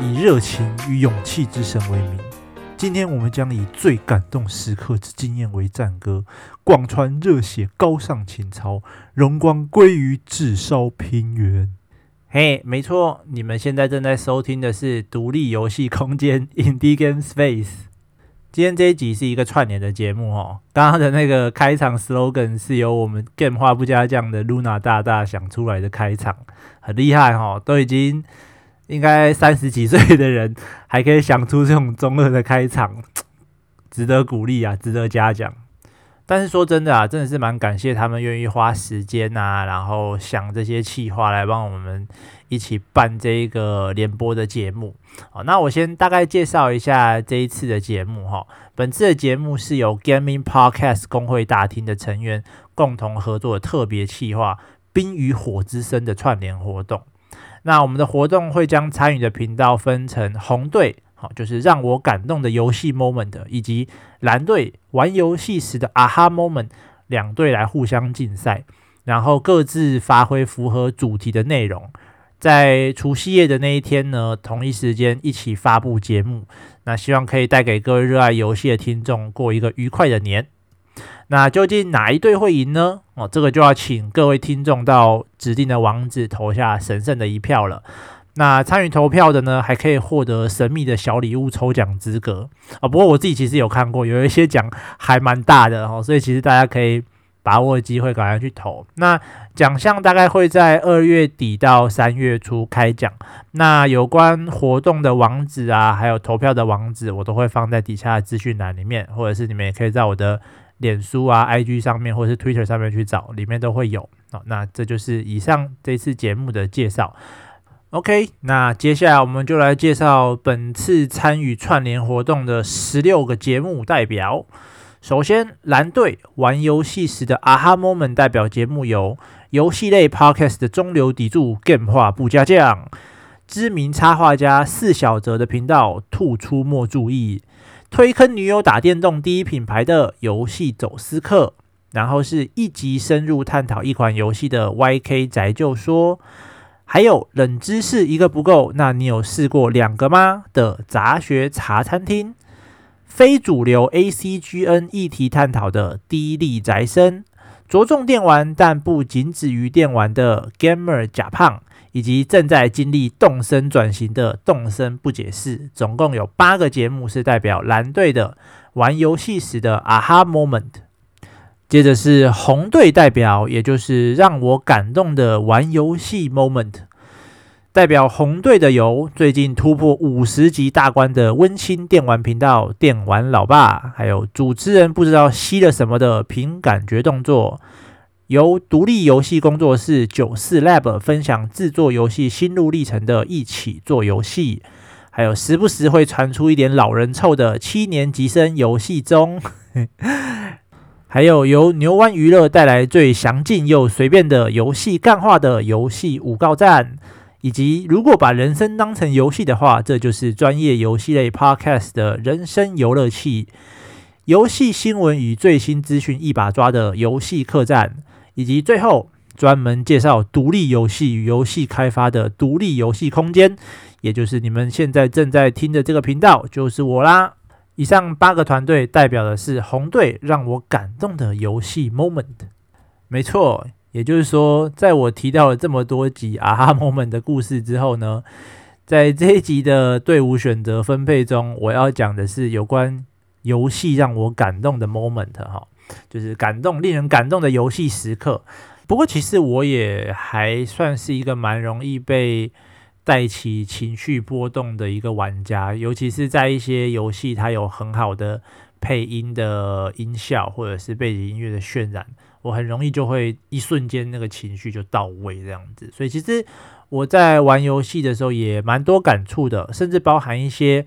以热情与勇气之神为名，今天我们将以最感动时刻之经验为战歌，广传热血高尚情操，荣光归于炙烧平原。嘿，没错，你们现在正在收听的是独立游戏空间 Indie Game Space。今天这一集是一个串联的节目哦。刚刚的那个开场 slogan 是由我们 Game 话不加酱的 Luna 大大想出来的开场，很厉害哦，都已经。应该三十几岁的人还可以想出这种中二的开场，值得鼓励啊，值得嘉奖。但是说真的啊，真的是蛮感谢他们愿意花时间啊，然后想这些企划来帮我们一起办这一个联播的节目。好，那我先大概介绍一下这一次的节目哈。本次的节目是由 Gaming Podcast 公会大厅的成员共同合作的特别企划《冰与火之声》的串联活动。那我们的活动会将参与的频道分成红队，好，就是让我感动的游戏 moment，以及蓝队玩游戏时的啊哈 moment，两队来互相竞赛，然后各自发挥符合主题的内容，在除夕夜的那一天呢，同一时间一起发布节目，那希望可以带给各位热爱游戏的听众过一个愉快的年。那究竟哪一队会赢呢？哦，这个就要请各位听众到指定的网址投下神圣的一票了。那参与投票的呢，还可以获得神秘的小礼物抽奖资格啊。不过我自己其实有看过，有一些奖还蛮大的哦，所以其实大家可以把握机会赶快去投。那奖项大概会在二月底到三月初开奖。那有关活动的网址啊，还有投票的网址，我都会放在底下的资讯栏里面，或者是你们也可以在我的。脸书啊、IG 上面或者是 Twitter 上面去找，里面都会有。好，那这就是以上这次节目的介绍。OK，那接下来我们就来介绍本次参与串联活动的十六个节目代表。首先，蓝队玩游戏时的 Aha Moment 代表节目有游戏类 Podcast 的中流砥柱 Game 化不加酱，知名插画家四小泽的频道吐出没注意。推坑女友打电动第一品牌的游戏走私客，然后是一集深入探讨一款游戏的 YK 宅就说，还有冷知识一个不够，那你有试过两个吗？的杂学茶餐厅，非主流 ACGN 议题探讨的低力宅生，着重电玩但不仅止于电玩的 Gamer 假胖。以及正在经历动身转型的动身不解释，总共有八个节目是代表蓝队的玩游戏时的 aha moment。接着是红队代表，也就是让我感动的玩游戏 moment。代表红队的有最近突破五十级大关的温馨电玩频道电玩老爸，还有主持人不知道吸了什么的凭感觉动作。由独立游戏工作室九四 Lab 分享制作游戏心路历程的一起做游戏，还有时不时会传出一点老人臭的七年级生游戏中，还有由牛湾娱乐带来最详尽又随便的游戏干话的游戏五告赞，以及如果把人生当成游戏的话，这就是专业游戏类 Podcast 的人生游乐器，游戏新闻与最新资讯一把抓的游戏客栈。以及最后专门介绍独立游戏与游戏开发的独立游戏空间，也就是你们现在正在听的这个频道，就是我啦。以上八个团队代表的是红队让我感动的游戏 moment。没错，也就是说，在我提到了这么多集啊哈 moment 的故事之后呢，在这一集的队伍选择分配中，我要讲的是有关游戏让我感动的 moment 哈。就是感动、令人感动的游戏时刻。不过，其实我也还算是一个蛮容易被带起情绪波动的一个玩家，尤其是在一些游戏它有很好的配音的音效或者是背景音乐的渲染，我很容易就会一瞬间那个情绪就到位这样子。所以，其实我在玩游戏的时候也蛮多感触的，甚至包含一些。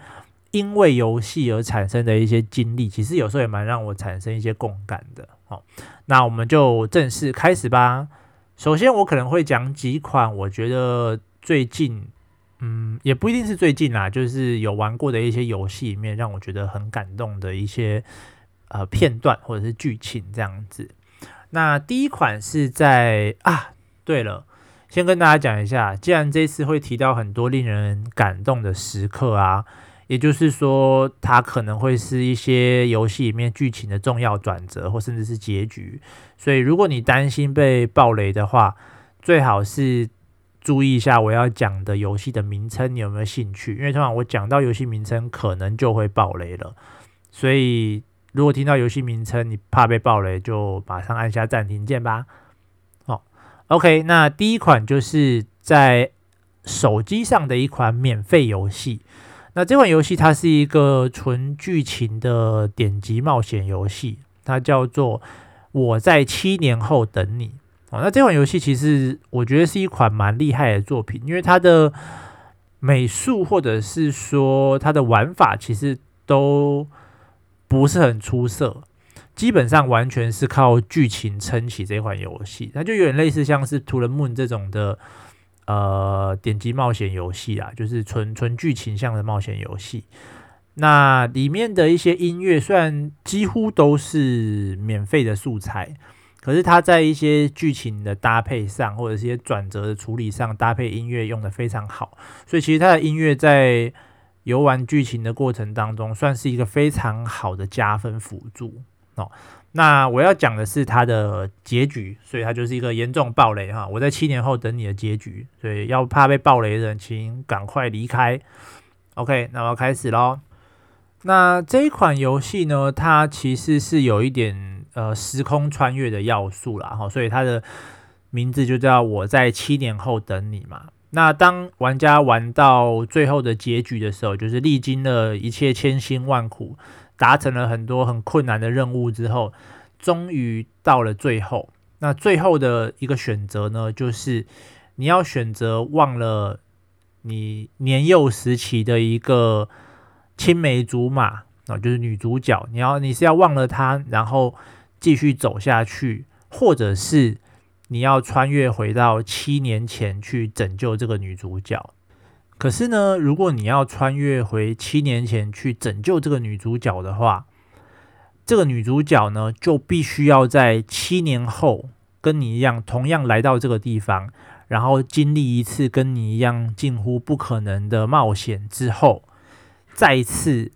因为游戏而产生的一些经历，其实有时候也蛮让我产生一些共感的。好，那我们就正式开始吧。首先，我可能会讲几款我觉得最近，嗯，也不一定是最近啦，就是有玩过的一些游戏里面，让我觉得很感动的一些呃片段或者是剧情这样子。那第一款是在啊，对了，先跟大家讲一下，既然这次会提到很多令人感动的时刻啊，也就是说，它可能会是一些游戏里面剧情的重要转折，或甚至是结局。所以，如果你担心被爆雷的话，最好是。注意一下我要讲的游戏的名称，你有没有兴趣？因为通常我讲到游戏名称，可能就会爆雷了。所以如果听到游戏名称，你怕被爆雷，就马上按下暂停键吧。哦，OK，那第一款就是在手机上的一款免费游戏。那这款游戏它是一个纯剧情的点击冒险游戏，它叫做《我在七年后等你》。那这款游戏其实我觉得是一款蛮厉害的作品，因为它的美术或者是说它的玩法其实都不是很出色，基本上完全是靠剧情撑起这款游戏。它就有点类似像是《To the Moon》这种的呃点击冒险游戏啊，就是纯纯剧情向的冒险游戏。那里面的一些音乐虽然几乎都是免费的素材。可是他在一些剧情的搭配上，或者一些转折的处理上，搭配音乐用得非常好，所以其实他的音乐在游玩剧情的过程当中，算是一个非常好的加分辅助哦。那我要讲的是他的结局，所以它就是一个严重爆雷哈。我在七年后等你的结局，所以要怕被爆雷的人，请赶快离开。OK，那我要开始喽。那这一款游戏呢，它其实是有一点。呃，时空穿越的要素啦，哈，所以它的名字就叫我在七年后等你嘛。那当玩家玩到最后的结局的时候，就是历经了一切千辛万苦，达成了很多很困难的任务之后，终于到了最后。那最后的一个选择呢，就是你要选择忘了你年幼时期的一个青梅竹马啊，就是女主角，你要你是要忘了她，然后。继续走下去，或者是你要穿越回到七年前去拯救这个女主角。可是呢，如果你要穿越回七年前去拯救这个女主角的话，这个女主角呢，就必须要在七年后跟你一样，同样来到这个地方，然后经历一次跟你一样近乎不可能的冒险之后，再一次。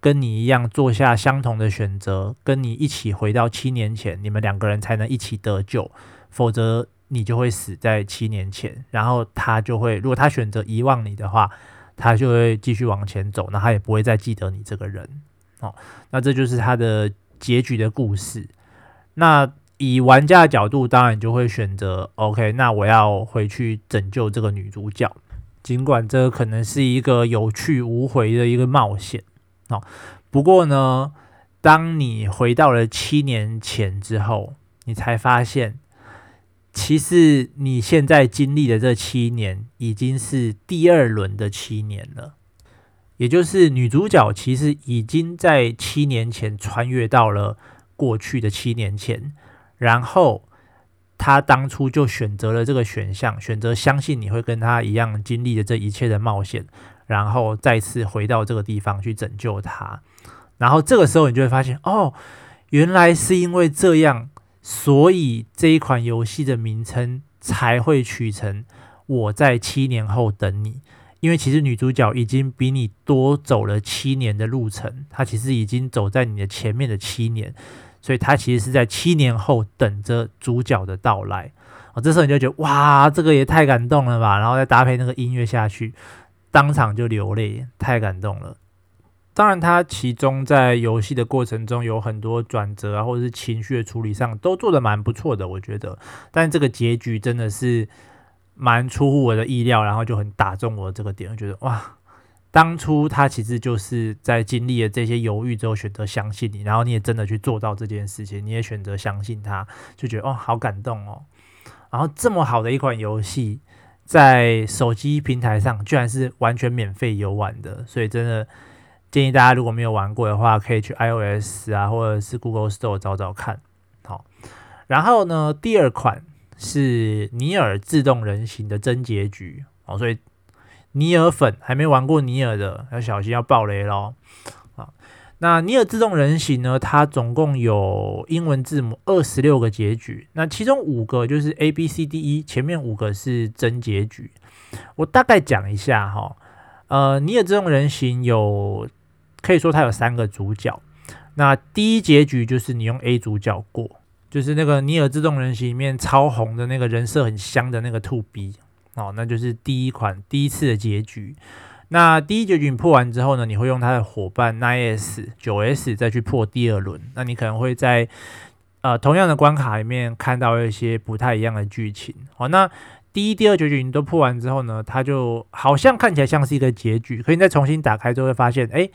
跟你一样做下相同的选择，跟你一起回到七年前，你们两个人才能一起得救，否则你就会死在七年前。然后他就会，如果他选择遗忘你的话，他就会继续往前走，那他也不会再记得你这个人。哦，那这就是他的结局的故事。那以玩家的角度，当然就会选择 OK，那我要回去拯救这个女主角，尽管这可能是一个有去无回的一个冒险。哦，不过呢，当你回到了七年前之后，你才发现，其实你现在经历的这七年已经是第二轮的七年了。也就是女主角其实已经在七年前穿越到了过去的七年前，然后她当初就选择了这个选项，选择相信你会跟她一样经历的这一切的冒险。然后再次回到这个地方去拯救他，然后这个时候你就会发现，哦，原来是因为这样，所以这一款游戏的名称才会取成“我在七年后等你”。因为其实女主角已经比你多走了七年的路程，她其实已经走在你的前面的七年，所以她其实是在七年后等着主角的到来。哦，这时候你就觉得，哇，这个也太感动了吧！然后再搭配那个音乐下去。当场就流泪，太感动了。当然，他其中在游戏的过程中有很多转折啊，或者是情绪的处理上都做得蛮不错的，我觉得。但这个结局真的是蛮出乎我的意料，然后就很打中我这个点，我觉得哇，当初他其实就是在经历了这些犹豫之后，选择相信你，然后你也真的去做到这件事情，你也选择相信他，就觉得哦，好感动哦。然后这么好的一款游戏。在手机平台上，居然是完全免费游玩的，所以真的建议大家如果没有玩过的话，可以去 iOS 啊，或者是 Google Store 找找看。好，然后呢，第二款是《尼尔：自动人形》的真结局。哦，所以尼尔粉还没玩过尼尔的，要小心要爆雷喽。那尼尔自动人形呢？它总共有英文字母二十六个结局，那其中五个就是 A B C D E，前面五个是真结局。我大概讲一下哈，呃，尼尔自动人形有可以说它有三个主角。那第一结局就是你用 A 主角过，就是那个尼尔自动人形里面超红的那个人设很香的那个 To B 哦，那就是第一款第一次的结局。那第一结局你破完之后呢，你会用他的伙伴 Nine S 九 S 再去破第二轮。那你可能会在呃同样的关卡里面看到一些不太一样的剧情。好，那第一、第二结局你都破完之后呢，它就好像看起来像是一个结局。可以再重新打开之后会发现，哎，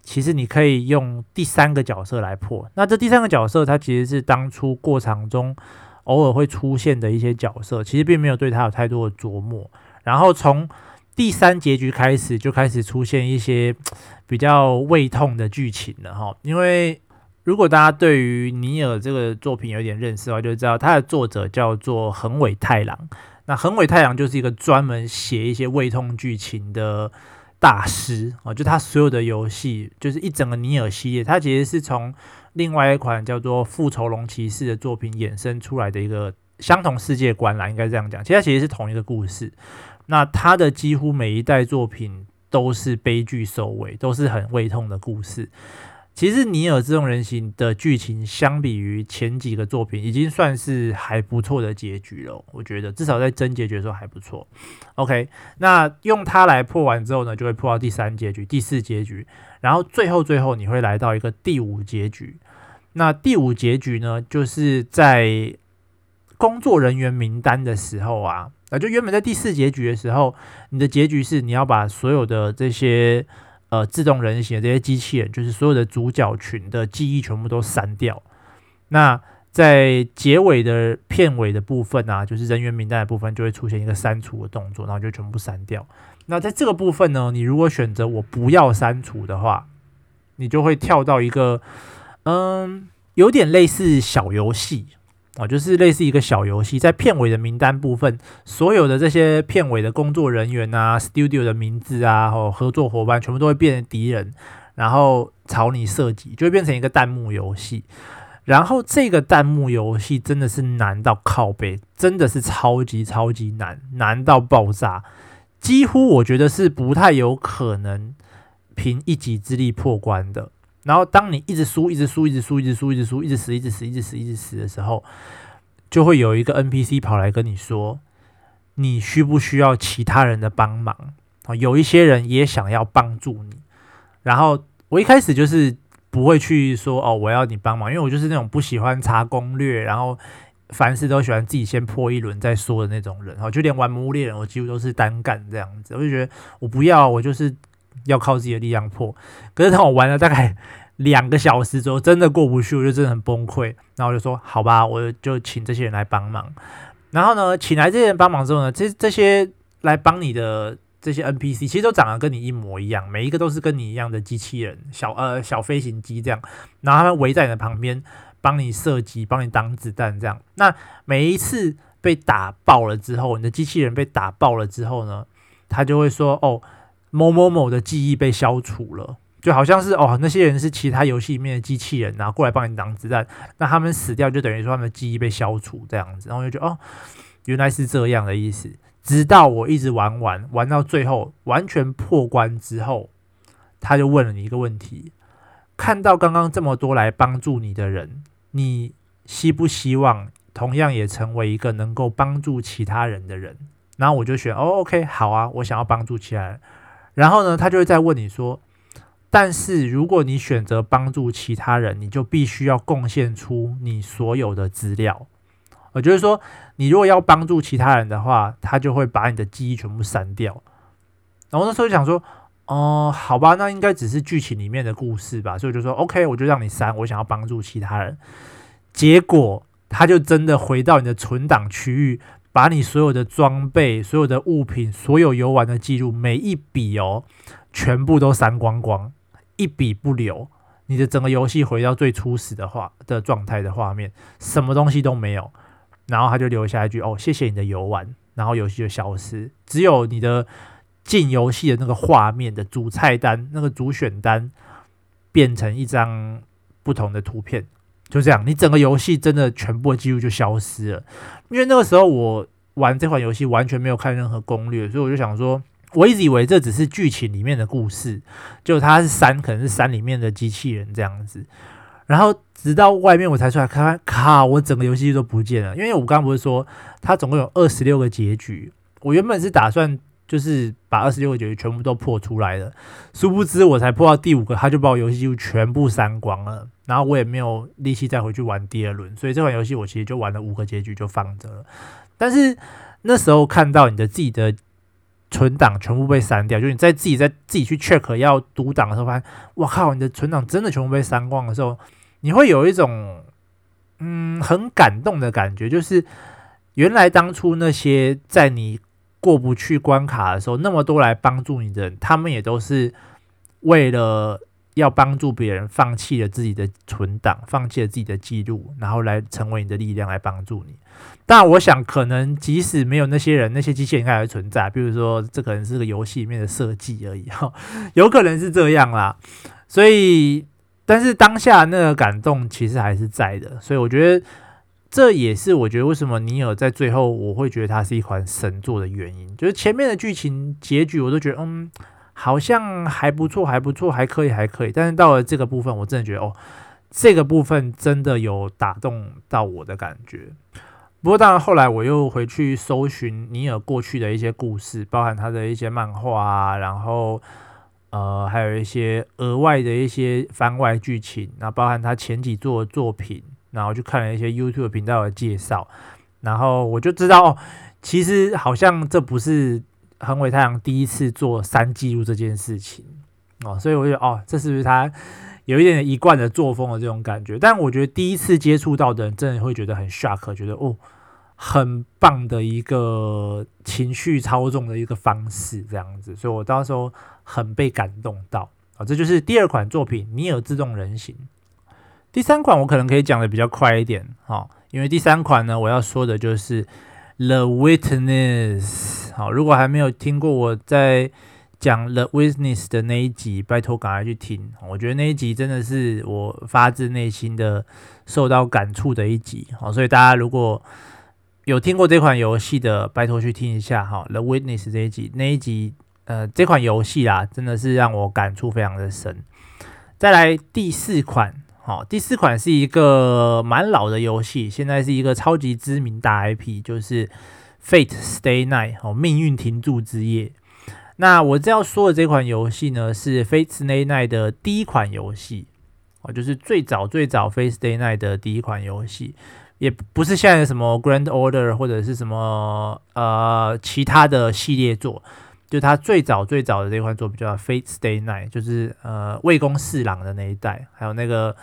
其实你可以用第三个角色来破。那这第三个角色，它其实是当初过场中偶尔会出现的一些角色，其实并没有对它有太多的琢磨。然后从第三结局开始就开始出现一些 比较胃痛的剧情了哈，因为如果大家对于尼尔这个作品有点认识的话，就知道他的作者叫做横尾太郎。那横尾太郎就是一个专门写一些胃痛剧情的大师啊，就他所有的游戏，就是一整个尼尔系列，他其实是从另外一款叫做《复仇龙骑士》的作品衍生出来的一个相同世界观啦，应该这样讲，其实它其实是同一个故事。那他的几乎每一代作品都是悲剧收尾，都是很胃痛的故事。其实《尼尔：自动人形》的剧情相比于前几个作品，已经算是还不错的结局了。我觉得至少在真结局的时候还不错。OK，那用它来破完之后呢，就会破到第三结局、第四结局，然后最后最后你会来到一个第五结局。那第五结局呢，就是在工作人员名单的时候啊。啊，就原本在第四结局的时候，你的结局是你要把所有的这些呃自动人形这些机器人，就是所有的主角群的记忆全部都删掉。那在结尾的片尾的部分啊，就是人员名单的部分，就会出现一个删除的动作，然后就全部删掉。那在这个部分呢，你如果选择我不要删除的话，你就会跳到一个嗯，有点类似小游戏。哦，就是类似一个小游戏，在片尾的名单部分，所有的这些片尾的工作人员啊，studio 的名字啊，和合作伙伴全部都会变成敌人，然后朝你射击，就会变成一个弹幕游戏。然后这个弹幕游戏真的是难到靠背，真的是超级超级难，难到爆炸，几乎我觉得是不太有可能凭一己之力破关的。然后，当你一直输，一直输，一直输，一直输，一直输，一直死，一直死，一直死，一直死的时候，就会有一个 NPC 跑来跟你说：“你需不需要其他人的帮忙？”啊，有一些人也想要帮助你。然后我一开始就是不会去说：“哦，我要你帮忙。”因为我就是那种不喜欢查攻略，然后凡事都喜欢自己先破一轮再说的那种人。然后，就连玩《魔物猎人》，我几乎都是单干这样子。我就觉得我不要，我就是。要靠自己的力量破，可是当我玩了大概两个小时之后，真的过不去，我就真的很崩溃。然后我就说：“好吧，我就请这些人来帮忙。”然后呢，请来这些人帮忙之后呢，这这些来帮你的这些 NPC 其实都长得跟你一模一样，每一个都是跟你一样的机器人，小呃小飞行机这样。然后他们围在你的旁边，帮你射击，帮你挡子弹这样。那每一次被打爆了之后，你的机器人被打爆了之后呢，他就会说：“哦。”某某某的记忆被消除了，就好像是哦，那些人是其他游戏里面的机器人，然后过来帮你挡子弹，那他们死掉就等于说他们的记忆被消除这样子，然后我就觉得哦，原来是这样的意思。直到我一直玩完，玩到最后完全破关之后，他就问了你一个问题：看到刚刚这么多来帮助你的人，你希不希望同样也成为一个能够帮助其他人的人？然后我就选哦，OK，好啊，我想要帮助其他人。然后呢，他就会再问你说：“但是如果你选择帮助其他人，你就必须要贡献出你所有的资料。也就是说，你如果要帮助其他人的话，他就会把你的记忆全部删掉。”然后那时候想说：“哦，好吧，那应该只是剧情里面的故事吧。”所以我就说：“OK，我就让你删，我想要帮助其他人。”结果他就真的回到你的存档区域。把你所有的装备、所有的物品、所有游玩的记录，每一笔哦，全部都删光光，一笔不留。你的整个游戏回到最初始的画的状态的画面，什么东西都没有。然后他就留下一句：“哦，谢谢你的游玩。”然后游戏就消失，只有你的进游戏的那个画面的主菜单，那个主选单变成一张不同的图片，就这样，你整个游戏真的全部的记录就消失了。因为那个时候我玩这款游戏完全没有看任何攻略，所以我就想说，我一直以为这只是剧情里面的故事，就它是山，可能是山里面的机器人这样子。然后直到外面我才出来看看，靠，我整个游戏都不见了。因为我刚刚不是说它总共有二十六个结局，我原本是打算。就是把二十六个结局全部都破出来的，殊不知我才破到第五个，他就把我游戏记录全部删光了，然后我也没有力气再回去玩第二轮，所以这款游戏我其实就玩了五个结局就放着了。但是那时候看到你的自己的存档全部被删掉，就你在自己在自己去 check 要读档的时候，发现我靠，你的存档真的全部被删光的时候，你会有一种嗯很感动的感觉，就是原来当初那些在你。过不去关卡的时候，那么多来帮助你的人，他们也都是为了要帮助别人，放弃了自己的存档，放弃了自己的记录，然后来成为你的力量来帮助你。但我想，可能即使没有那些人，那些机器人应该还存在。比如说，这可能是个游戏里面的设计而已，哈，有可能是这样啦。所以，但是当下那个感动其实还是在的。所以，我觉得。这也是我觉得为什么尼尔在最后我会觉得它是一款神作的原因，就是前面的剧情结局我都觉得嗯，好像还不错，还不错，还可以，还可以。但是到了这个部分，我真的觉得哦，这个部分真的有打动到我的感觉。不过当然后来我又回去搜寻尼尔过去的一些故事，包含他的一些漫画啊，然后呃还有一些额外的一些番外剧情，然后包含他前几作的作品。然后去看了一些 YouTube 频道的介绍，然后我就知道哦，其实好像这不是恒伟太阳第一次做三记录这件事情哦，所以我觉得哦，这是不是他有一点一贯的作风的这种感觉？但我觉得第一次接触到的人，真的会觉得很 shock，觉得哦，很棒的一个情绪操纵的一个方式，这样子，所以我到时候很被感动到啊、这就是第二款作品《尼尔：自动人形》。第三款我可能可以讲的比较快一点，哈，因为第三款呢，我要说的就是《The Witness》。好，如果还没有听过我在讲《The Witness》的那一集，拜托赶快去听。我觉得那一集真的是我发自内心的受到感触的一集，好，所以大家如果有听过这款游戏的，拜托去听一下哈，《The Witness》这一集，那一集，呃，这款游戏啦，真的是让我感触非常的深。再来第四款。好，第四款是一个蛮老的游戏，现在是一个超级知名大 IP，就是《Fate Stay Night》哦，命运停驻之夜。那我这要说的这款游戏呢，是《Fate Stay Night》的第一款游戏哦，就是最早最早《Fate Stay Night》的第一款游戏，也不是现在什么《Grand Order》或者是什么呃其他的系列作。就他最早最早的这款作品叫《Fate Stay Night》，就是呃魏公侍郎的那一代，还有那个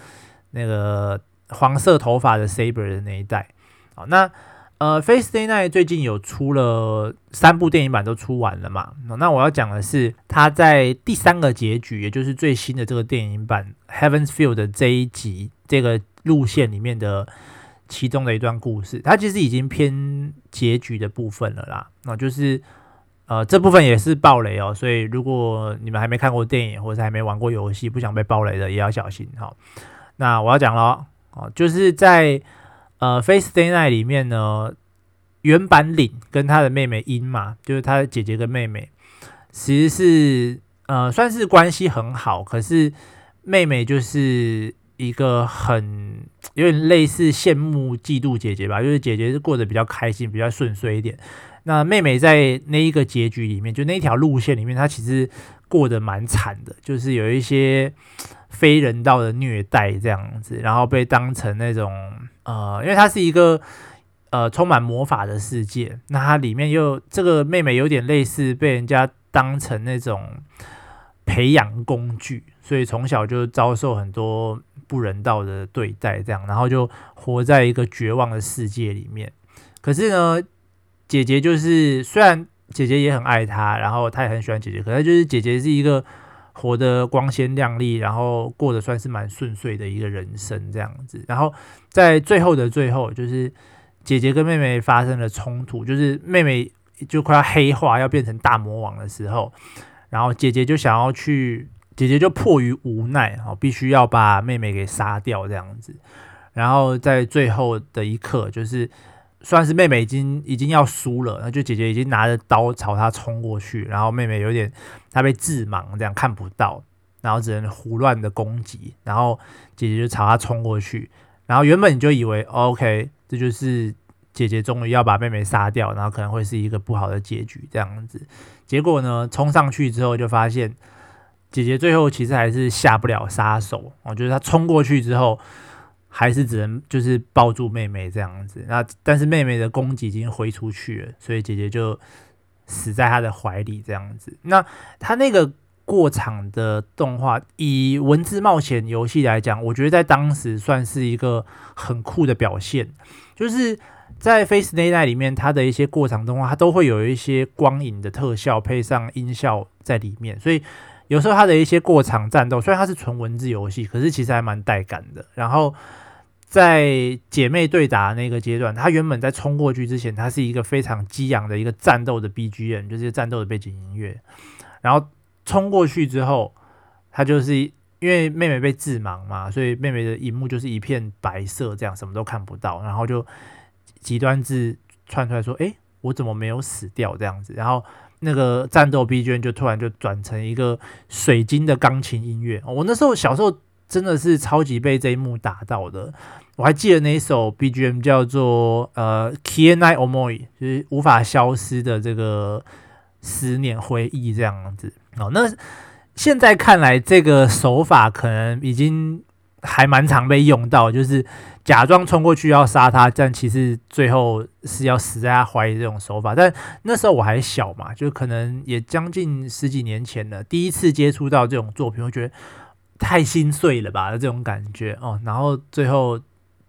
那个黄色头发的 Saber 的那一代。好，那呃《Fate Stay Night》最近有出了三部电影版都出完了嘛？那我要讲的是他在第三个结局，也就是最新的这个电影版《Heaven's Field》的这一集这个路线里面的其中的一段故事，它其实已经偏结局的部分了啦。那就是。呃，这部分也是暴雷哦，所以如果你们还没看过电影，或者还没玩过游戏，不想被暴雷的，也要小心哈。那我要讲了哦，就是在呃《Face Day Night》里面呢，原版领跟他的妹妹音嘛，就是他的姐姐跟妹妹，其实是呃算是关系很好，可是妹妹就是一个很有点类似羡慕嫉妒姐姐吧，就是姐姐是过得比较开心，比较顺遂一点。那妹妹在那一个结局里面，就那条路线里面，她其实过得蛮惨的，就是有一些非人道的虐待这样子，然后被当成那种呃，因为她是一个呃充满魔法的世界，那它里面又这个妹妹有点类似被人家当成那种培养工具，所以从小就遭受很多不人道的对待，这样，然后就活在一个绝望的世界里面。可是呢，姐姐就是，虽然姐姐也很爱她，然后她也很喜欢姐姐，可是就是姐姐是一个活得光鲜亮丽，然后过得算是蛮顺遂的一个人生这样子。然后在最后的最后，就是姐姐跟妹妹发生了冲突，就是妹妹就快要黑化，要变成大魔王的时候，然后姐姐就想要去，姐姐就迫于无奈，哦，必须要把妹妹给杀掉这样子。然后在最后的一刻，就是算是妹妹已经已经要输了，那就姐姐已经拿着刀朝她冲过去，然后妹妹有点她被致盲，这样看不到，然后只能胡乱的攻击，然后姐姐就朝她冲过去，然后原本你就以为 OK，这就是姐姐终于要把妹妹杀掉，然后可能会是一个不好的结局这样子，结果呢，冲上去之后就发现姐姐最后其实还是下不了杀手，我觉得她冲过去之后。还是只能就是抱住妹妹这样子，那但是妹妹的攻击已经挥出去了，所以姐姐就死在她的怀里这样子。那她那个过场的动画，以文字冒险游戏来讲，我觉得在当时算是一个很酷的表现。就是在《Fate stay night》里面，它的一些过场动画，它都会有一些光影的特效配上音效在里面，所以。有时候它的一些过场战斗，虽然它是纯文字游戏，可是其实还蛮带感的。然后在姐妹对打那个阶段，她原本在冲过去之前，她是一个非常激昂的一个战斗的 BGM，就是战斗的背景音乐。然后冲过去之后，它就是因为妹妹被致盲嘛，所以妹妹的荧幕就是一片白色，这样什么都看不到。然后就极端字窜出来说：“哎，我怎么没有死掉？”这样子，然后。那个战斗 BGM 就突然就转成一个水晶的钢琴音乐，我那时候小时候真的是超级被这一幕打到的。我还记得那一首 BGM 叫做呃《Kienai Omoi》，就是无法消失的这个思念回忆这样子。哦，那现在看来这个手法可能已经还蛮常被用到，就是。假装冲过去要杀他，但其实最后是要死在他怀里这种手法。但那时候我还小嘛，就可能也将近十几年前了，第一次接触到这种作品，我觉得太心碎了吧，这种感觉哦。然后最后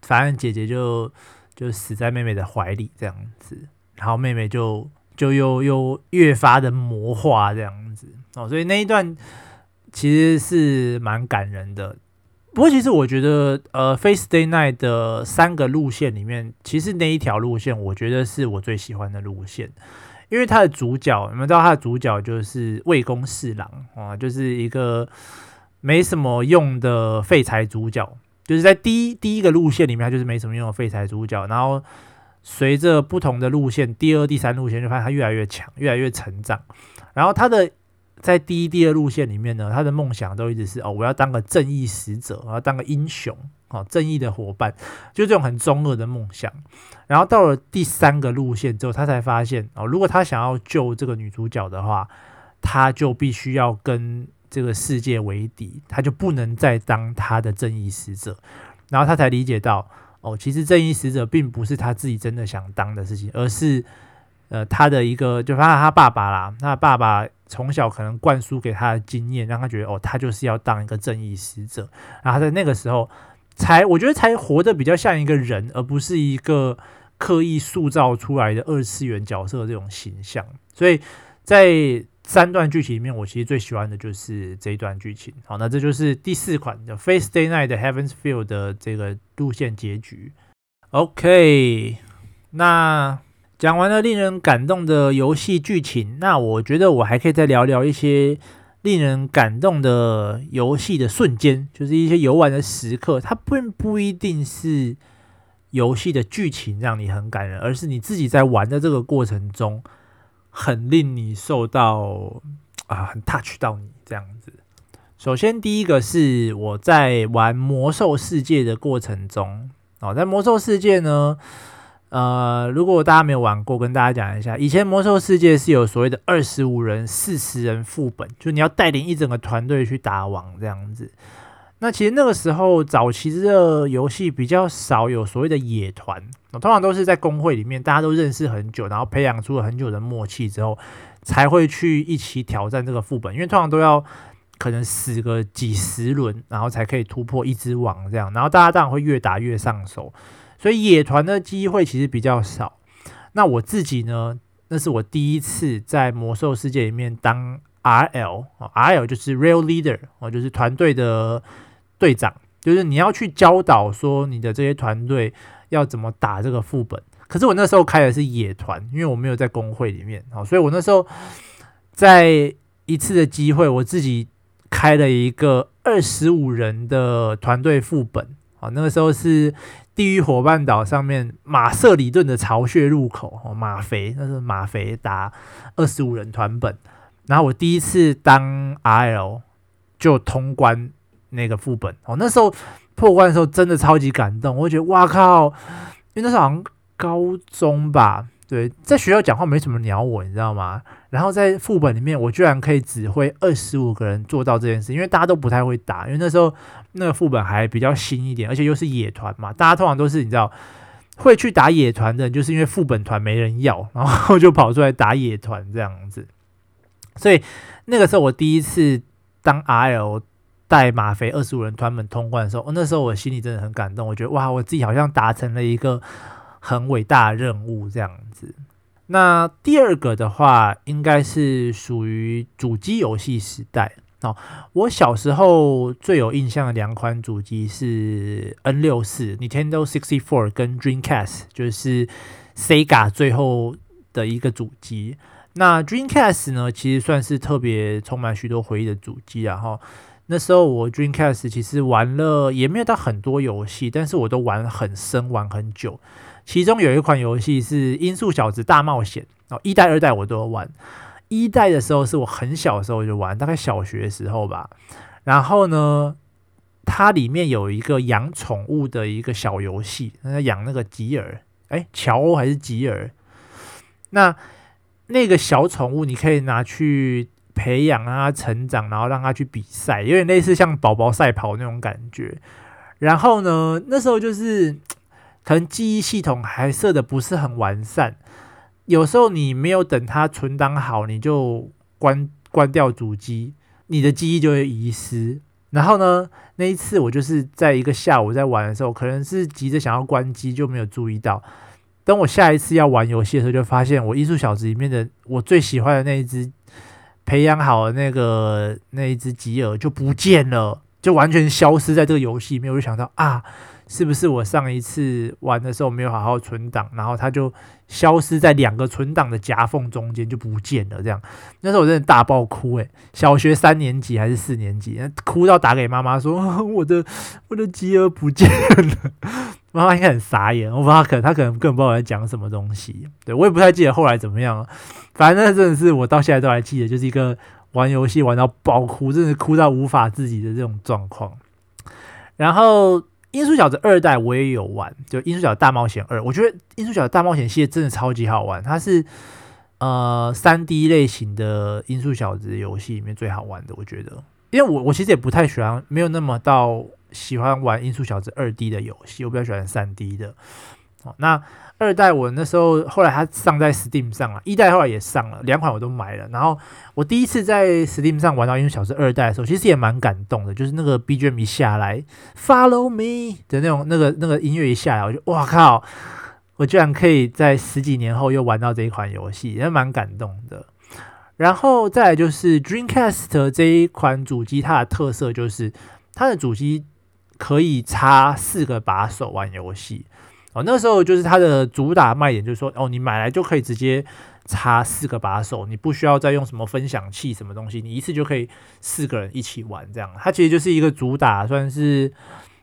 反正姐姐就就死在妹妹的怀里这样子，然后妹妹就就又又越发的魔化这样子哦，所以那一段其实是蛮感人的。不过，其实我觉得，呃 Face Day night 的三个路线里面，其实那一条路线，我觉得是我最喜欢的路线，因为它的主角，你们知道，它的主角就是魏宫侍郎啊，就是一个没什么用的废柴主角，就是在第一第一个路线里面，他就是没什么用的废柴主角，然后随着不同的路线，第二、第三路线就发现他越来越强，越来越成长，然后他的。在第一、第二路线里面呢，他的梦想都一直是哦，我要当个正义使者，我要当个英雄，哦，正义的伙伴，就这种很中二的梦想。然后到了第三个路线之后，他才发现哦，如果他想要救这个女主角的话，他就必须要跟这个世界为敌，他就不能再当他的正义使者。然后他才理解到哦，其实正义使者并不是他自己真的想当的事情，而是。呃，他的一个就发现他爸爸啦，他爸爸从小可能灌输给他的经验，让他觉得哦，他就是要当一个正义使者。然后在那个时候才，我觉得才活得比较像一个人，而不是一个刻意塑造出来的二次元角色这种形象。所以在三段剧情里面，我其实最喜欢的就是这一段剧情。好，那这就是第四款的《Face Day night》的 Heaven's Field 的这个路线结局。OK，那。讲完了令人感动的游戏剧情，那我觉得我还可以再聊聊一些令人感动的游戏的瞬间，就是一些游玩的时刻。它并不一定是游戏的剧情让你很感人，而是你自己在玩的这个过程中，很令你受到啊，很 touch 到你这样子。首先，第一个是我在玩魔兽世界的过程中，哦，在魔兽世界呢。呃，如果大家没有玩过，跟大家讲一下，以前魔兽世界是有所谓的二十五人、四十人副本，就你要带领一整个团队去打王这样子。那其实那个时候早期的游戏比较少有所谓的野团，通常都是在公会里面，大家都认识很久，然后培养出了很久的默契之后，才会去一起挑战这个副本，因为通常都要可能死个几十轮，然后才可以突破一只王这样，然后大家当然会越打越上手。所以野团的机会其实比较少。那我自己呢？那是我第一次在魔兽世界里面当 RL，RL 就是 Real Leader，哦，就是团队的队长，就是你要去教导说你的这些团队要怎么打这个副本。可是我那时候开的是野团，因为我没有在工会里面，好，所以我那时候在一次的机会，我自己开了一个二十五人的团队副本，好，那个时候是地狱伙伴岛上面马瑟里顿的巢穴入口，哦，马肥，那是马肥打二十五人团本，然后我第一次当 RL 就通关那个副本，哦，那时候破关的时候真的超级感动，我觉得哇靠，因为那时候好像高中吧。对，在学校讲话没什么鸟我，你知道吗？然后在副本里面，我居然可以指挥二十五个人做到这件事，因为大家都不太会打，因为那时候那个副本还比较新一点，而且又是野团嘛，大家通常都是你知道会去打野团的人，就是因为副本团没人要，然后就跑出来打野团这样子。所以那个时候我第一次当 RL 带马肥二十五人团本通关的时候，那时候我心里真的很感动，我觉得哇，我自己好像达成了一个。很伟大的任务这样子。那第二个的话，应该是属于主机游戏时代哦。我小时候最有印象的两款主机是 N 六四 Nintendo sixty four 跟 Dreamcast，就是 Sega 最后的一个主机。那 Dreamcast 呢，其实算是特别充满许多回忆的主机啊。哈，那时候我 Dreamcast 其实玩了也没有到很多游戏，但是我都玩很深，玩很久。其中有一款游戏是《音速小子大冒险》哦，一代、二代我都玩。一代的时候是我很小的时候就玩，大概小学的时候吧。然后呢，它里面有一个养宠物的一个小游戏，那养那个吉尔，哎，乔欧还是吉尔？那那个小宠物你可以拿去培养，让它成长，然后让他去比赛，有点类似像宝宝赛跑那种感觉。然后呢，那时候就是。可能记忆系统还设的不是很完善，有时候你没有等它存档好，你就关关掉主机，你的记忆就会遗失。然后呢，那一次我就是在一个下午在玩的时候，可能是急着想要关机，就没有注意到。等我下一次要玩游戏的时候，就发现我《艺术小子》里面的我最喜欢的那一只培养好那个那一只吉尔就不见了，就完全消失在这个游戏里面。我就想到啊。是不是我上一次玩的时候没有好好存档，然后它就消失在两个存档的夹缝中间就不见了？这样，那时候我真的大爆哭诶、小学三年级还是四年级，哭到打给妈妈说我的我的吉儿不见了，妈妈应该很傻眼，我不知道可能她可能根本不知道我在讲什么东西，对我也不太记得后来怎么样了，反正真的是我到现在都还记得，就是一个玩游戏玩到爆哭，真的哭到无法自己的这种状况，然后。音速小子二代我也有玩，就音速小子大冒险二，我觉得音速小子大冒险系列真的超级好玩，它是呃三 D 类型的音速小子游戏里面最好玩的，我觉得，因为我我其实也不太喜欢，没有那么到喜欢玩音速小子二 D 的游戏，我比较喜欢三 D 的，好那。二代我那时候后来它上在 Steam 上了，一代后来也上了，两款我都买了。然后我第一次在 Steam 上玩到《音速小子二代》的时候，其实也蛮感动的，就是那个 BGM 一下来，Follow Me 的那种那个那个音乐一下来，我就哇靠，我居然可以在十几年后又玩到这一款游戏，也蛮感动的。然后再来就是 Dreamcast 这一款主机，它的特色就是它的主机可以插四个把手玩游戏。哦，那时候就是它的主打卖点，就是说，哦，你买来就可以直接插四个把手，你不需要再用什么分享器什么东西，你一次就可以四个人一起玩这样。它其实就是一个主打算是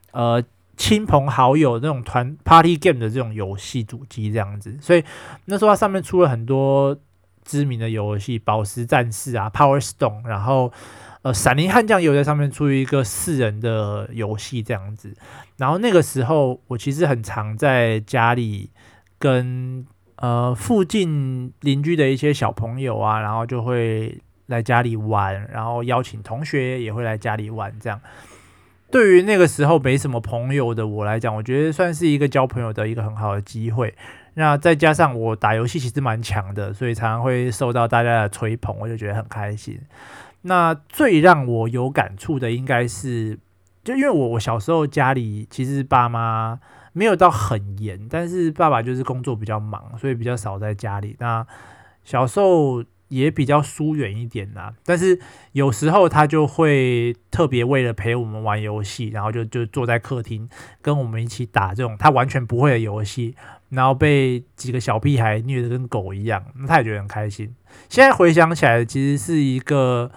呃亲朋好友那种团 party game 的这种游戏主机这样子。所以那时候它上面出了很多知名的游戏，宝石战士啊，Power Stone，然后。呃，闪灵悍将也有在上面出一个四人的游戏这样子，然后那个时候我其实很常在家里跟呃附近邻居的一些小朋友啊，然后就会来家里玩，然后邀请同学也会来家里玩这样。对于那个时候没什么朋友的我来讲，我觉得算是一个交朋友的一个很好的机会。那再加上我打游戏其实蛮强的，所以常常会受到大家的吹捧，我就觉得很开心。那最让我有感触的应该是，就因为我我小时候家里其实爸妈没有到很严，但是爸爸就是工作比较忙，所以比较少在家里。那小时候也比较疏远一点啦，但是有时候他就会特别为了陪我们玩游戏，然后就就坐在客厅跟我们一起打这种他完全不会的游戏，然后被几个小屁孩虐得跟狗一样，那他也觉得很开心。现在回想起来，其实是一个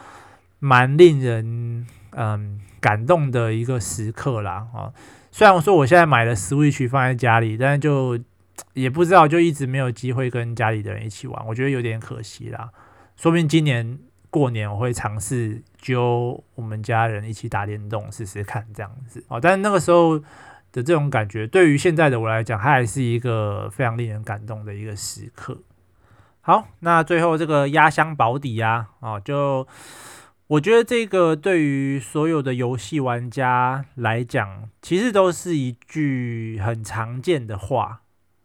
蛮令人嗯感动的一个时刻啦啊。虽然我说我现在买了 Switch 放在家里，但是就也不知道就一直没有机会跟家里的人一起玩，我觉得有点可惜啦。说不定今年过年我会尝试揪我们家人一起打电动试试看这样子哦，但是那个时候的这种感觉，对于现在的我来讲，它还是一个非常令人感动的一个时刻。好，那最后这个压箱保底呀，哦，就我觉得这个对于所有的游戏玩家来讲，其实都是一句很常见的话。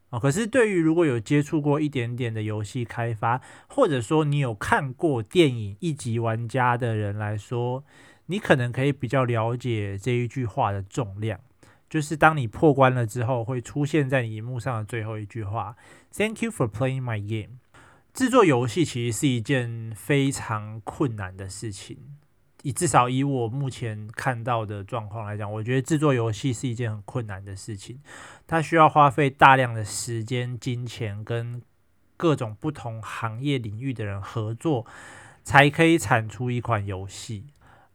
啊，可是对于如果有接触过一点点的游戏开发，或者说你有看过电影《一级玩家》的人来说，你可能可以比较了解这一句话的重量。就是当你破关了之后，会出现在你荧幕上的最后一句话：“Thank you for playing my game。”制作游戏其实是一件非常困难的事情。以至少以我目前看到的状况来讲，我觉得制作游戏是一件很困难的事情。它需要花费大量的时间、金钱，跟各种不同行业领域的人合作，才可以产出一款游戏。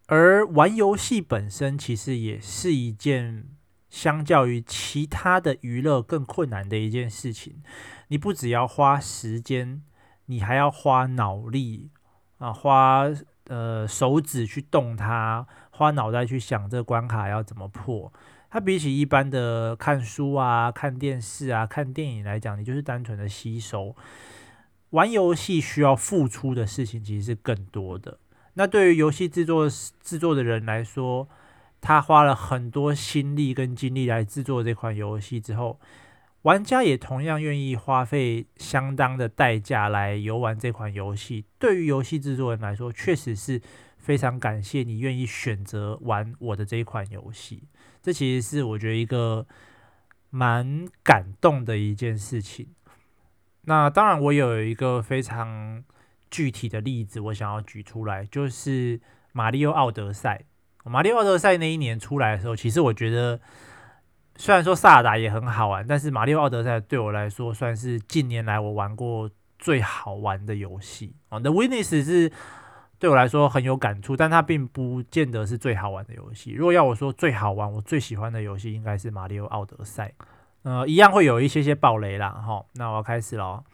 而玩游戏本身，其实也是一件相较于其他的娱乐更困难的一件事情。你不只要花时间，你还要花脑力啊，花。呃，手指去动它，花脑袋去想这关卡要怎么破。它比起一般的看书啊、看电视啊、看电影来讲，你就是单纯的吸收。玩游戏需要付出的事情其实是更多的。那对于游戏制作制作的人来说，他花了很多心力跟精力来制作这款游戏之后。玩家也同样愿意花费相当的代价来游玩这款游戏。对于游戏制作人来说，确实是非常感谢你愿意选择玩我的这一款游戏。这其实是我觉得一个蛮感动的一件事情。那当然，我有一个非常具体的例子，我想要举出来，就是《马里奥奥德赛》。《马里奥奥德赛》那一年出来的时候，其实我觉得。虽然说萨尔达也很好玩，但是马里奥奥德赛对我来说算是近年来我玩过最好玩的游戏哦。The Witness 是对我来说很有感触，但它并不见得是最好玩的游戏。如果要我说最好玩，我最喜欢的游戏应该是马里奥奥德赛。呃，一样会有一些些爆雷啦。哈。那我要开始喽。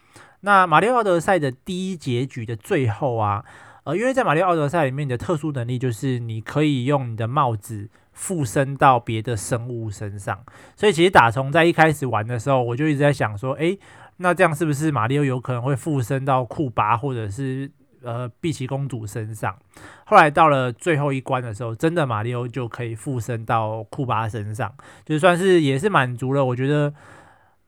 那马里奥奥德赛的第一结局的最后啊，呃，因为在马里奥德赛里面你的特殊能力就是你可以用你的帽子。附身到别的生物身上，所以其实打从在一开始玩的时候，我就一直在想说，诶，那这样是不是马里奥有可能会附身到库巴或者是呃碧琪公主身上？后来到了最后一关的时候，真的马里奥就可以附身到库巴身上，就算是也是满足了，我觉得。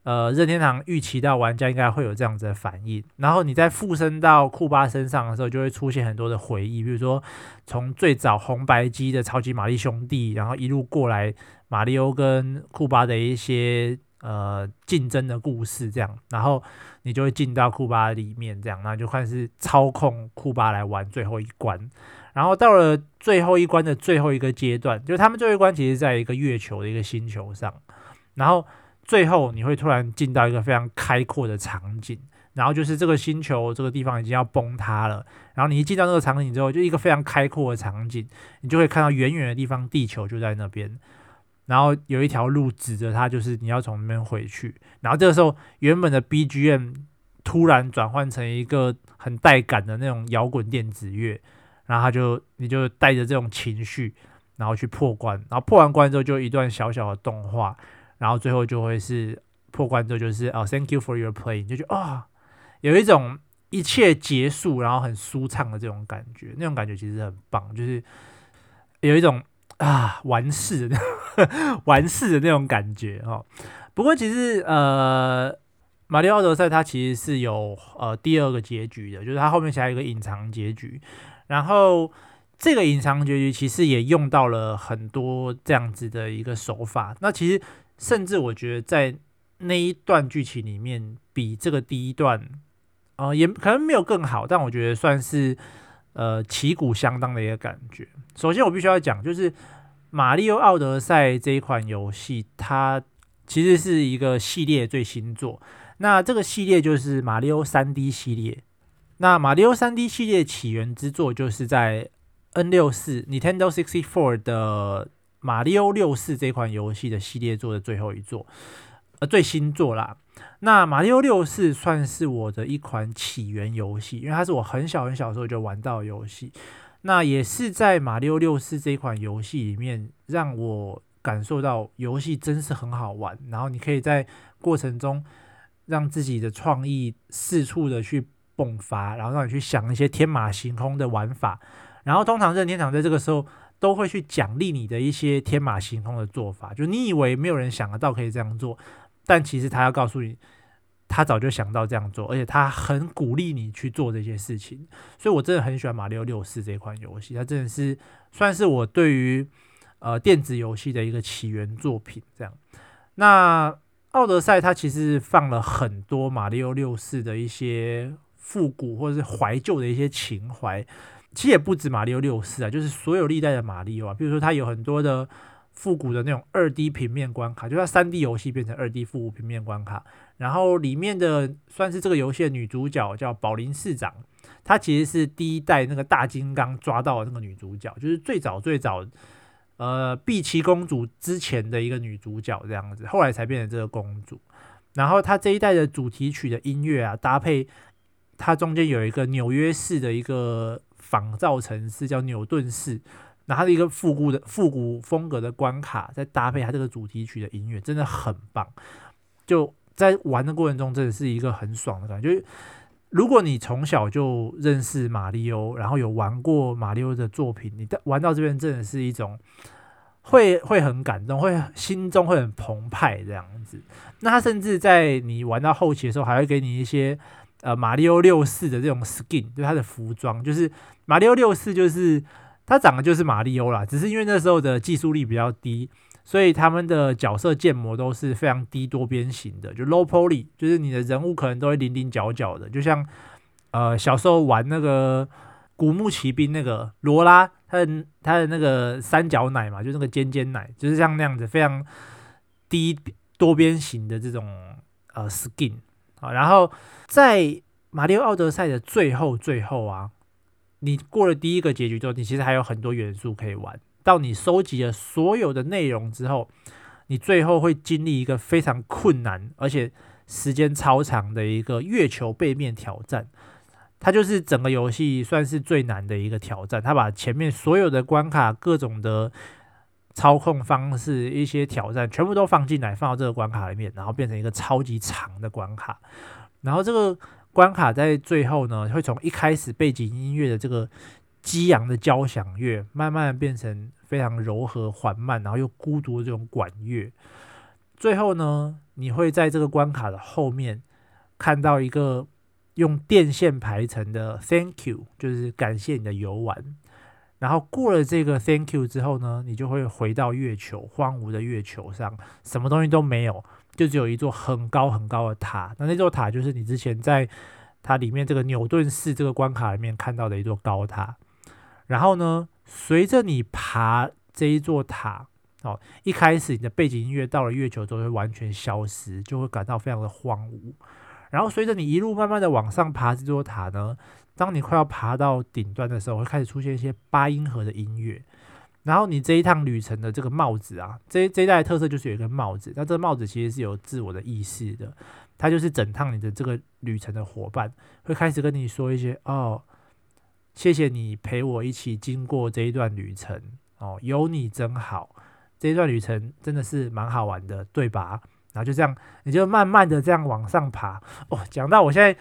呃，任天堂预期到玩家应该会有这样子的反应，然后你在附身到库巴身上的时候，就会出现很多的回忆，比如说从最早红白机的超级玛丽兄弟，然后一路过来马里奥跟库巴的一些呃竞争的故事，这样，然后你就会进到库巴里面，这样，那就开始操控库巴来玩最后一关，然后到了最后一关的最后一个阶段，就是他们最后一关其实在一个月球的一个星球上，然后。最后你会突然进到一个非常开阔的场景，然后就是这个星球这个地方已经要崩塌了，然后你一进到那个场景之后，就一个非常开阔的场景，你就会看到远远的地方地球就在那边，然后有一条路指着它，就是你要从那边回去，然后这个时候原本的 BGM 突然转换成一个很带感的那种摇滚电子乐，然后他就你就带着这种情绪，然后去破关，然后破完关之后就一段小小的动画。然后最后就会是破关之后就是哦，Thank you for your playing，就觉得啊、有一种一切结束，然后很舒畅的这种感觉，那种感觉其实很棒，就是有一种啊完事的完 事的那种感觉哦。不过其实呃，马里奥德赛它其实是有呃第二个结局的，就是它后面还有一个隐藏结局，然后这个隐藏结局其实也用到了很多这样子的一个手法，那其实。甚至我觉得在那一段剧情里面，比这个第一段呃，也可能没有更好，但我觉得算是呃旗鼓相当的一个感觉。首先，我必须要讲，就是《马里奥奥德赛》这一款游戏，它其实是一个系列最新作。那这个系列就是马里奥三 D 系列。那马里奥三 D 系列起源之作，就是在 N 六四 Nintendo Sixty Four 的马里奥六四这款游戏的系列作的最后一作，呃，最新作啦。那马里奥六四算是我的一款起源游戏，因为它是我很小很小的时候就玩到的游戏。那也是在马里奥六四这款游戏里面，让我感受到游戏真是很好玩。然后你可以在过程中让自己的创意四处的去迸发，然后让你去想一些天马行空的玩法。然后通常任天堂在这个时候都会去奖励你的一些天马行空的做法，就你以为没有人想得到可以这样做。但其实他要告诉你，他早就想到这样做，而且他很鼓励你去做这些事情。所以我真的很喜欢《马里奥六四》这款游戏，它真的是算是我对于呃电子游戏的一个起源作品。这样，那《奥德赛》它其实放了很多《马里奥六四》的一些复古或者是怀旧的一些情怀。其实也不止《马里奥六四》啊，就是所有历代的马里奥啊，比如说它有很多的。复古的那种二 D 平面关卡，就它三 D 游戏变成二 D 复古平面关卡。然后里面的算是这个游戏的女主角叫宝林市长，她其实是第一代那个大金刚抓到的那个女主角，就是最早最早呃碧琪公主之前的一个女主角这样子，后来才变成这个公主。然后她这一代的主题曲的音乐啊，搭配它中间有一个纽约市的一个仿造城市叫纽顿市。那它的一个复古的复古风格的关卡，再搭配它这个主题曲的音乐，真的很棒。就在玩的过程中，真的是一个很爽的感觉。如果你从小就认识马里欧，然后有玩过马里欧的作品，你玩到这边真的是一种会会很感动，会心中会很澎湃这样子。那他甚至在你玩到后期的时候，还会给你一些呃马里欧六四的这种 skin，就他的服装，就是马里欧六四就是。他长得就是马里欧啦，只是因为那时候的技术力比较低，所以他们的角色建模都是非常低多边形的，就 low poly，就是你的人物可能都会棱棱角角的，就像呃小时候玩那个古墓奇兵那个罗拉，他的他的那个三角奶嘛，就那个尖尖奶，就是像那样子非常低多边形的这种呃 skin 然后在马里奥奥德赛的最后最后啊。你过了第一个结局之后，你其实还有很多元素可以玩。到你收集了所有的内容之后，你最后会经历一个非常困难而且时间超长的一个月球背面挑战。它就是整个游戏算是最难的一个挑战。它把前面所有的关卡、各种的操控方式、一些挑战全部都放进来，放到这个关卡里面，然后变成一个超级长的关卡。然后这个。关卡在最后呢，会从一开始背景音乐的这个激昂的交响乐，慢慢变成非常柔和缓慢，然后又孤独的这种管乐。最后呢，你会在这个关卡的后面看到一个用电线排成的 “Thank you”，就是感谢你的游玩。然后过了这个 “Thank you” 之后呢，你就会回到月球，荒芜的月球上，什么东西都没有。就只有一座很高很高的塔，那那座塔就是你之前在它里面这个纽顿市这个关卡里面看到的一座高塔。然后呢，随着你爬这一座塔，哦，一开始你的背景音乐到了月球都会完全消失，就会感到非常的荒芜。然后随着你一路慢慢的往上爬这座塔呢，当你快要爬到顶端的时候，会开始出现一些八音盒的音乐。然后你这一趟旅程的这个帽子啊，这这一代的特色就是有一个帽子，那这个帽子其实是有自我的意识的，它就是整趟你的这个旅程的伙伴，会开始跟你说一些哦，谢谢你陪我一起经过这一段旅程哦，有你真好，这一段旅程真的是蛮好玩的，对吧？然后就这样，你就慢慢的这样往上爬哦，讲到我现在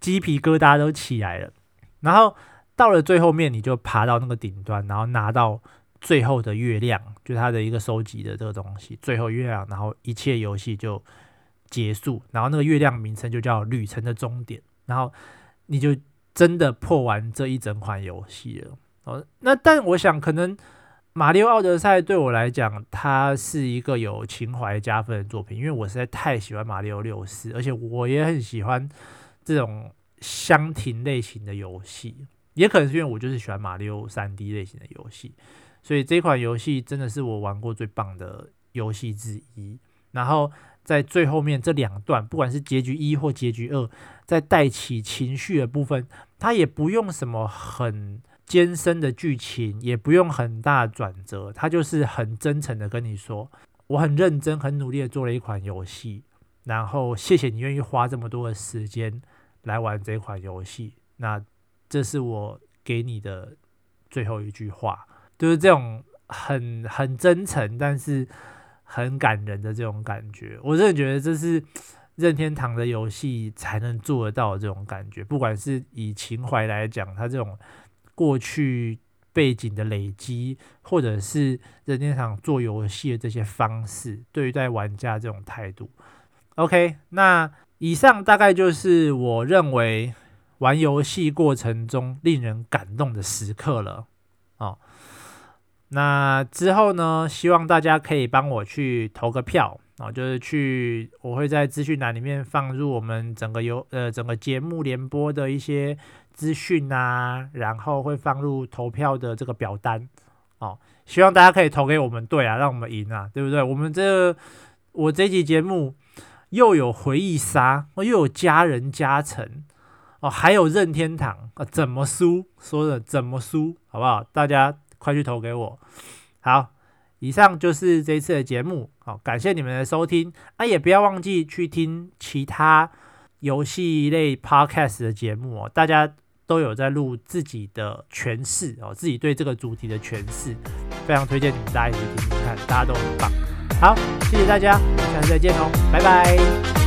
鸡皮疙瘩都起来了，然后到了最后面，你就爬到那个顶端，然后拿到。最后的月亮，就它的一个收集的这个东西。最后月亮，然后一切游戏就结束。然后那个月亮名称就叫旅程的终点。然后你就真的破完这一整款游戏了。哦，那但我想，可能《马里奥奥德赛》对我来讲，它是一个有情怀加分的作品，因为我实在太喜欢马里奥六四，而且我也很喜欢这种箱庭类型的游戏，也可能是因为我就是喜欢马里奥三 D 类型的游戏，所以这款游戏真的是我玩过最棒的游戏之一。然后在最后面这两段，不管是结局一或结局二，在带起情绪的部分，它也不用什么很艰深的剧情，也不用很大转折，它就是很真诚的跟你说，我很认真、很努力的做了一款游戏，然后谢谢你愿意花这么多的时间。来玩这款游戏，那这是我给你的最后一句话，就是这种很很真诚，但是很感人的这种感觉。我真的觉得这是任天堂的游戏才能做得到的这种感觉。不管是以情怀来讲，它这种过去背景的累积，或者是任天堂做游戏的这些方式，对待玩家这种态度。OK，那。以上大概就是我认为玩游戏过程中令人感动的时刻了。哦，那之后呢，希望大家可以帮我去投个票哦，就是去我会在资讯栏里面放入我们整个游呃整个节目联播的一些资讯啊，然后会放入投票的这个表单哦，希望大家可以投给我们队啊，让我们赢啊，对不对？我们这、我这集节目。又有回忆杀，又有家人加成，哦，还有任天堂啊，怎么输？说的怎么输？好不好？大家快去投给我。好，以上就是这一次的节目，好，感谢你们的收听啊，也不要忘记去听其他游戏类 podcast 的节目哦，大家都有在录自己的诠释哦，自己对这个主题的诠释，非常推荐你们大家一起听听看，大家都很棒。好，谢谢大家，下次再见哦，拜拜。